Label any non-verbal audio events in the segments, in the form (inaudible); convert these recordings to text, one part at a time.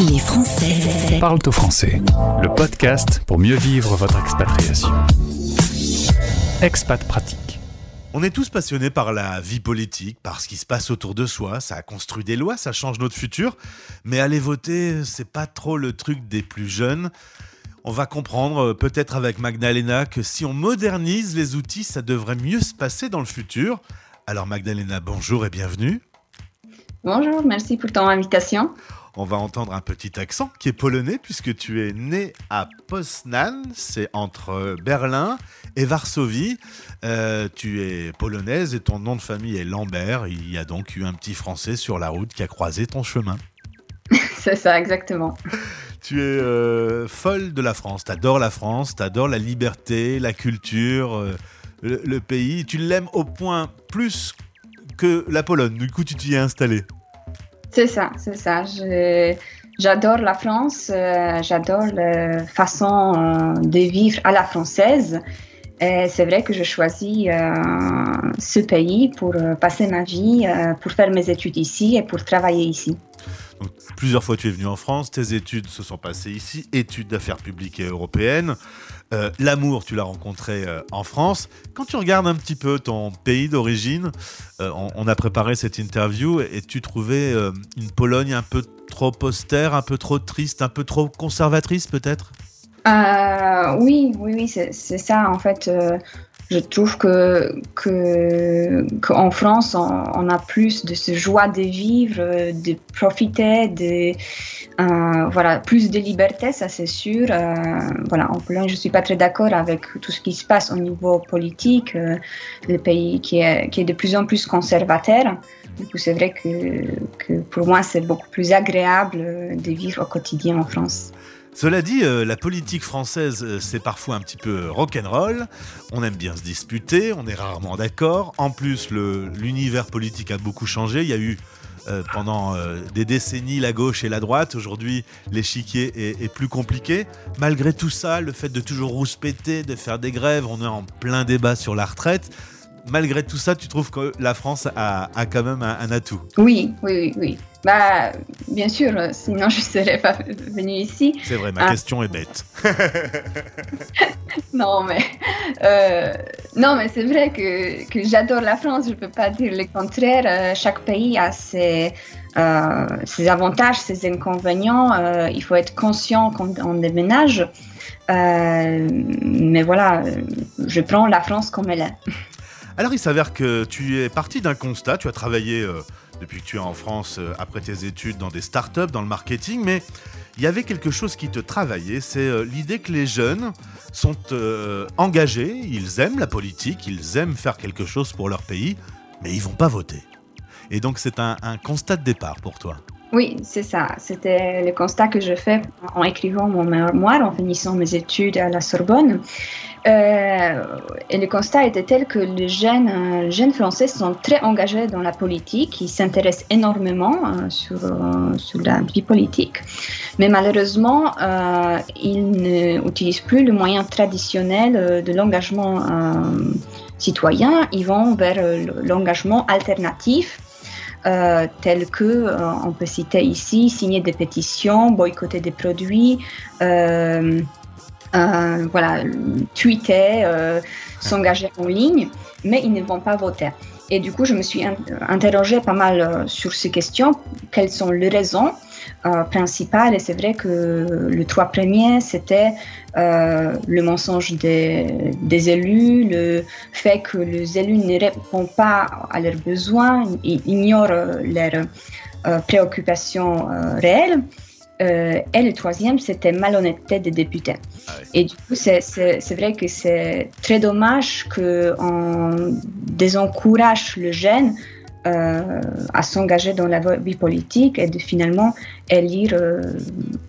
Les Français parlent au français. Le podcast pour mieux vivre votre expatriation. Expat pratique. On est tous passionnés par la vie politique, par ce qui se passe autour de soi. Ça a construit des lois, ça change notre futur. Mais aller voter, c'est pas trop le truc des plus jeunes. On va comprendre, euh, peut-être avec Magdalena, que si on modernise les outils, ça devrait mieux se passer dans le futur. Alors Magdalena, bonjour et bienvenue. Bonjour, merci pour ton invitation. On va entendre un petit accent qui est polonais puisque tu es né à Poznan, c'est entre Berlin et Varsovie. Euh, tu es polonaise et ton nom de famille est Lambert. Il y a donc eu un petit Français sur la route qui a croisé ton chemin. (laughs) c'est ça, exactement. Tu es euh, folle de la France, t'adores la France, t'adores la liberté, la culture, euh, le, le, pays. Tu l'aimes au point plus que la Pologne. Du coup, tu t'y es installé. C'est ça, c'est ça. J'adore la France, euh, j'adore la façon euh, de vivre à la française. C'est vrai que je choisis euh, ce pays pour passer ma vie, pour faire mes études ici et pour travailler ici. Plusieurs fois tu es venu en France, tes études se sont passées ici, études d'affaires publiques et européennes. Euh, L'amour, tu l'as rencontré euh, en France. Quand tu regardes un petit peu ton pays d'origine, euh, on, a préparé cette interview et tu trouvais une Pologne un peu trop austère, un peu trop triste, un peu trop conservatrice peut-être? Oui, oui, oui, c'est ça. En fait, je trouve que que qu'en France, on, a plus de ce joie de vivre, de profiter, de euh, voilà, plus de liberté, ça c'est sûr. Euh, voilà, en Pologne, je suis pas très d'accord avec tout ce qui se passe au niveau politique, euh, le pays qui est qui est de plus en plus conservateur. Du coup, c'est vrai que, que pour moi, c'est beaucoup plus agréable de vivre au quotidien en France. Cela dit, euh, la politique française, euh, c'est parfois un petit peu rock'n'roll. On aime bien se disputer, on est rarement d'accord. En plus, l'univers politique a beaucoup changé. Il y a eu euh, pendant euh, des décennies la gauche et la droite. Aujourd'hui, l'échiquier est, plus compliqué. Malgré tout ça, le fait de toujours rouspéter, de faire des grèves, on est en plein débat sur la retraite. Malgré tout ça, tu trouves que la France a, a quand même un, un atout? Oui, oui, oui, oui. Bah, bien sûr, sinon je ne serais pas venue ici. C'est vrai, ma Ah. question est bête. (laughs) Non, mais, euh, non, mais c'est vrai que, que j'adore la France, je ne peux pas dire le contraire. Euh, chaque pays a ses, euh, ses avantages, ses inconvénients. Euh, il faut être conscient quand on déménage. Mais voilà, je prends la France comme elle est. Alors, il s'avère que tu es parti d'un constat. Tu as travaillé depuis que tu es en France euh, après tes études dans des startups, dans le marketing, mais il y avait quelque chose qui te travaillait. C'est euh, l'idée que les jeunes sont euh, engagés, ils aiment la politique, ils aiment faire quelque chose pour leur pays, mais ils vont pas voter. Et donc, c'est un, un constat de départ pour toi. Oui, c'est ça. C'était le constat que je fais en écrivant mon mémoire, en finissant mes études à la Sorbonne. Euh, et le constat était tel que les jeunes, euh, jeunes Français sont très engagés dans la politique, ils s'intéressent énormément euh, sur, euh, sur la vie politique, mais malheureusement, ils n'utilisent plus le moyen traditionnel de l'engagement citoyen, ils vont vers l'engagement alternatif. Euh, tels que, euh, on peut citer ici, signer des pétitions, boycotter des produits, euh, euh, voilà, tweeter, s'engager en ligne, mais ils ne vont pas voter. Et du coup, je me suis in- interrogée pas mal euh, sur ces questions. Quelles sont les raisons euh, principales? Et c'est vrai que les trois premiers, c'était euh, le mensonge des, élus, le fait que les élus ne répondent pas à leurs besoins, ignorent leurs préoccupations réelles. Euh, et le troisième, c'était malhonnêteté des députés. Ah. Et du coup, c'est- vrai que c'est très dommage qu'on désencourage le jeune euh, à s'engager dans la vie politique et de finalement élire, euh,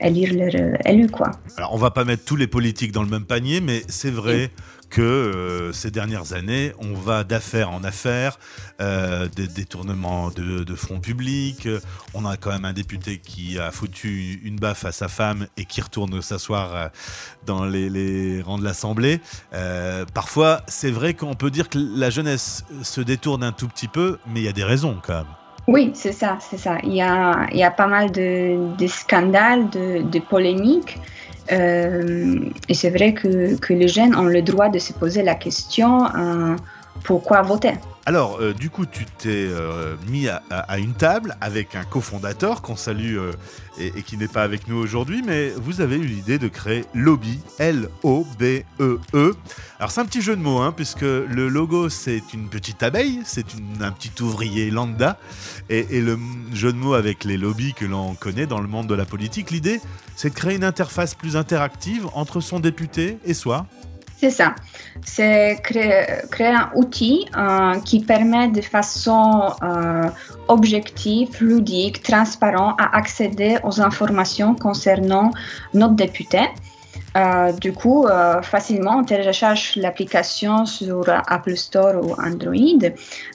élire leur euh, élu. Quoi. Alors, on va pas mettre tous les politiques dans le même panier, mais c'est vrai que euh, ces dernières années, on va d'affaires en affaires, euh, des détournements de, de fonds publics. On a quand même un député qui a foutu une baffe à sa femme et qui retourne s'asseoir euh, dans les, rangs de l'Assemblée. Parfois, c'est vrai qu'on peut dire que la jeunesse se détourne un tout petit peu, mais il y a des raisons quand même. Oui, c'est ça, c'est ça. Il y a, il y a pas mal de, scandales, de polémiques. Euh, et c'est vrai que, que, les jeunes ont le droit de se poser la question euh, pourquoi voter? Alors, euh, du coup, tu t'es euh, mis à, une table avec un cofondateur qu'on salue euh, et, et, qui n'est pas avec nous aujourd'hui, mais vous avez eu l'idée de créer Lobby, L-O-B-E-E. -E. Alors, c'est un petit jeu de mots, hein, puisque le logo, c'est une petite abeille, c'est un petit ouvrier lambda, et, et, le jeu de mots avec les lobbies que l'on connaît dans le monde de la politique, l'idée, c'est de créer une interface plus interactive entre son député et soi. C'est ça. C'est créer, un outil euh, qui permet de façon euh, objective, ludique, transparente à accéder aux informations concernant notre député. Euh, du coup, facilement, on télécharge l'application sur Apple Store ou Android,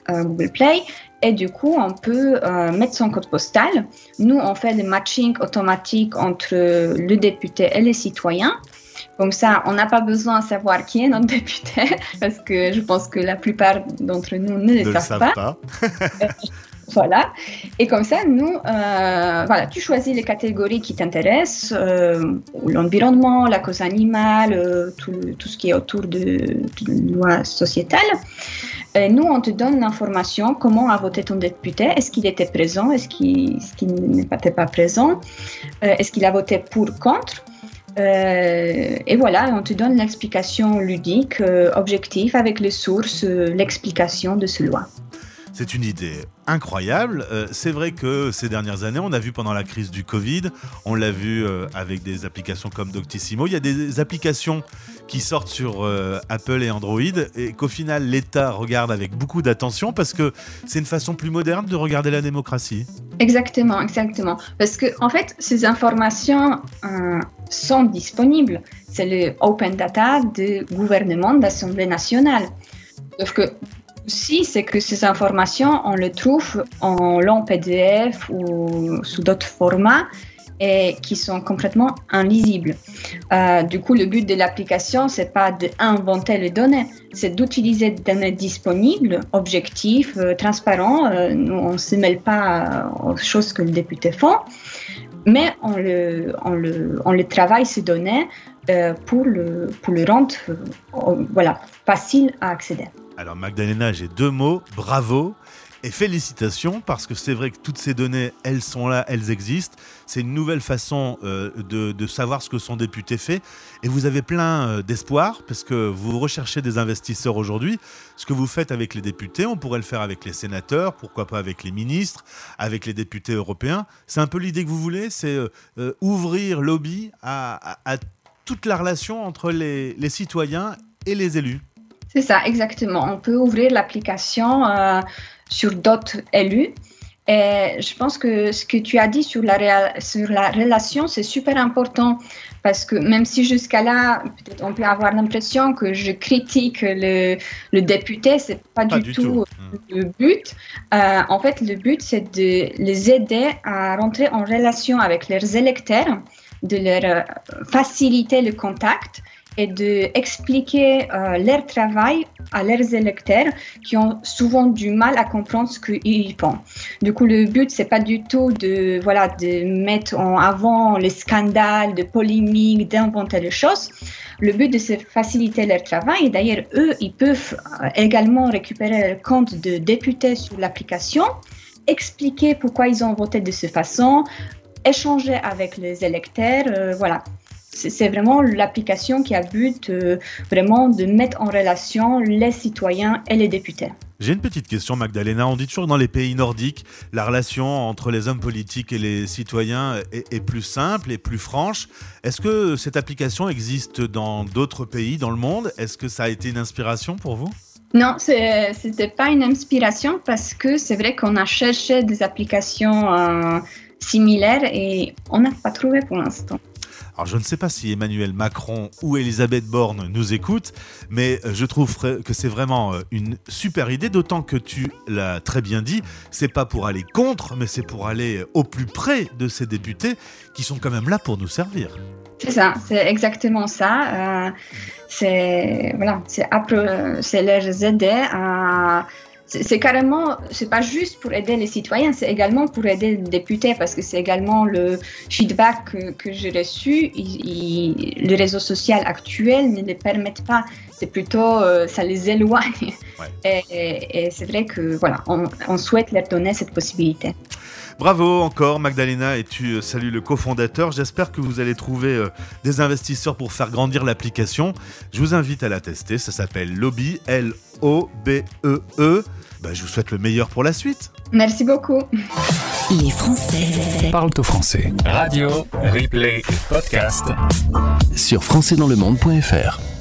Google Play, et du coup, on peut mettre son code postal. Nous, on fait le matching automatique entre le député et les citoyens. Comme ça, on n'a pas besoin de savoir qui est notre (laughs) député, parce que je pense que la plupart d'entre nous ne le savent, pas. pas. (laughs) voilà. Et comme ça, nous, euh, voilà, tu choisis les catégories qui t'intéressent, euh, l'environnement, la cause animale, euh, tout, tout, ce qui est autour de, de loi sociétale. Et nous, on te donne l'information, comment a voté ton député, est-ce qu'il était présent, est-ce qu'il est qu n'était pas présent, est-ce qu'il a voté pour, contre. Euh, et voilà, on te donne l'explication ludique, euh, objective, avec les sources, euh, l'explication de ce loi. C'est une idée incroyable. C'est vrai que ces dernières années, on a vu pendant la crise du Covid, on l'a vu avec des applications comme Doctissimo, il y a des applications qui sortent sur Apple et Android et qu'au final l'État regarde avec beaucoup d'attention parce que c'est une façon plus moderne de regarder la démocratie. Exactement, exactement. Parce que en fait, ces informations sont disponibles. C'est le open data du gouvernement d'Assemblée nationale. Sauf que si c'est que ces informations, on les trouve en long PDF ou sous d'autres formats et qui sont complètement inlisibles. Euh, du coup, le but de l'application, c'est pas d'inventer les données, c'est d'utiliser des données disponibles, objectives, euh, transparentes. Euh, on ne se mêle pas aux choses que les députés font, mais on le, on le, on le travaille ces données euh, pour, le, pour le rendre voilà, facile à accéder. Alors Magdalena, j'ai deux mots, bravo et félicitations parce que c'est vrai que toutes ces données, elles sont là, elles existent. C'est une nouvelle façon euh, de, savoir ce que son député fait et vous avez plein euh, d'espoir parce que vous recherchez des investisseurs aujourd'hui. Ce que vous faites avec les députés, on pourrait le faire avec les sénateurs, pourquoi pas avec les ministres, avec les députés européens. C'est un peu l'idée que vous voulez, c'est euh, ouvrir lobby à, toute la relation entre les, citoyens et les élus. C'est ça, exactement. On peut ouvrir l'application sur d'autres élus. Et je pense que ce que tu as dit sur la, sur la relation, c'est super important parce que même si jusqu'à là, peut-être on peut avoir l'impression que je critique le, le député, c'est pas, pas, du, du tout, tout, le but. Euh, en fait, le but, c'est de les aider à rentrer en relation avec leurs électeurs, de leur faciliter le contact et d'expliquer euh, leur travail à leurs électeurs qui ont souvent du mal à comprendre ce qu'ils font. Du coup, le but, c'est pas du tout de, voilà, de mettre en avant les scandales, de polémiques, d'inventer les choses. Le but, c'est faciliter leur travail. D'ailleurs, eux, ils peuvent également récupérer leur compte de député sur l'application, expliquer pourquoi ils ont voté de cette façon, échanger avec les électeurs, euh, voilà c'est vraiment l'application qui a but euh, vraiment de mettre en relation les citoyens et les députés. J'ai une petite question, Magdalena. On dit toujours que dans les pays nordiques, la relation entre les hommes politiques et les citoyens est, est plus simple et plus franche. Est-ce que cette application existe dans d'autres pays dans le monde? Est-ce que ça a été une inspiration pour vous? Non, ce n'était pas une inspiration parce que c'est vrai qu'on a cherché des applications euh, similaires et on n'a pas trouvé pour l'instant. Alors je ne sais pas si Emmanuel Macron ou Elisabeth Borne nous écoutent, mais je trouve que c'est vraiment une super idée, d'autant que tu l'as très bien dit, c'est pas pour aller contre, mais c'est pour aller au plus près de ces députés qui sont quand même là pour nous servir. C'est ça, c'est exactement ça. Euh, c'est voilà, c'est leur aider à c'est carrément, c'est pas juste pour aider les citoyens, c'est également pour aider les députés parce que c'est également le feedback que, que j'ai reçu. les réseaux sociaux actuels ne les permettent pas. C'est plutôt, euh, ça les éloigne. Et, c'est vrai que voilà, on, on souhaite leur donner cette possibilité. Bravo encore Magdalena et tu euh, salues le cofondateur. J'espère que vous allez trouver euh, des investisseurs pour faire grandir l'application. Je vous invite à la tester. Ça s'appelle Lobby, L-O-B-E-E. -E. Bah, je vous souhaite le meilleur pour la suite. Merci beaucoup. Les Français parlent au français. Radio, replay, podcast sur françaisdanslemonde.fr.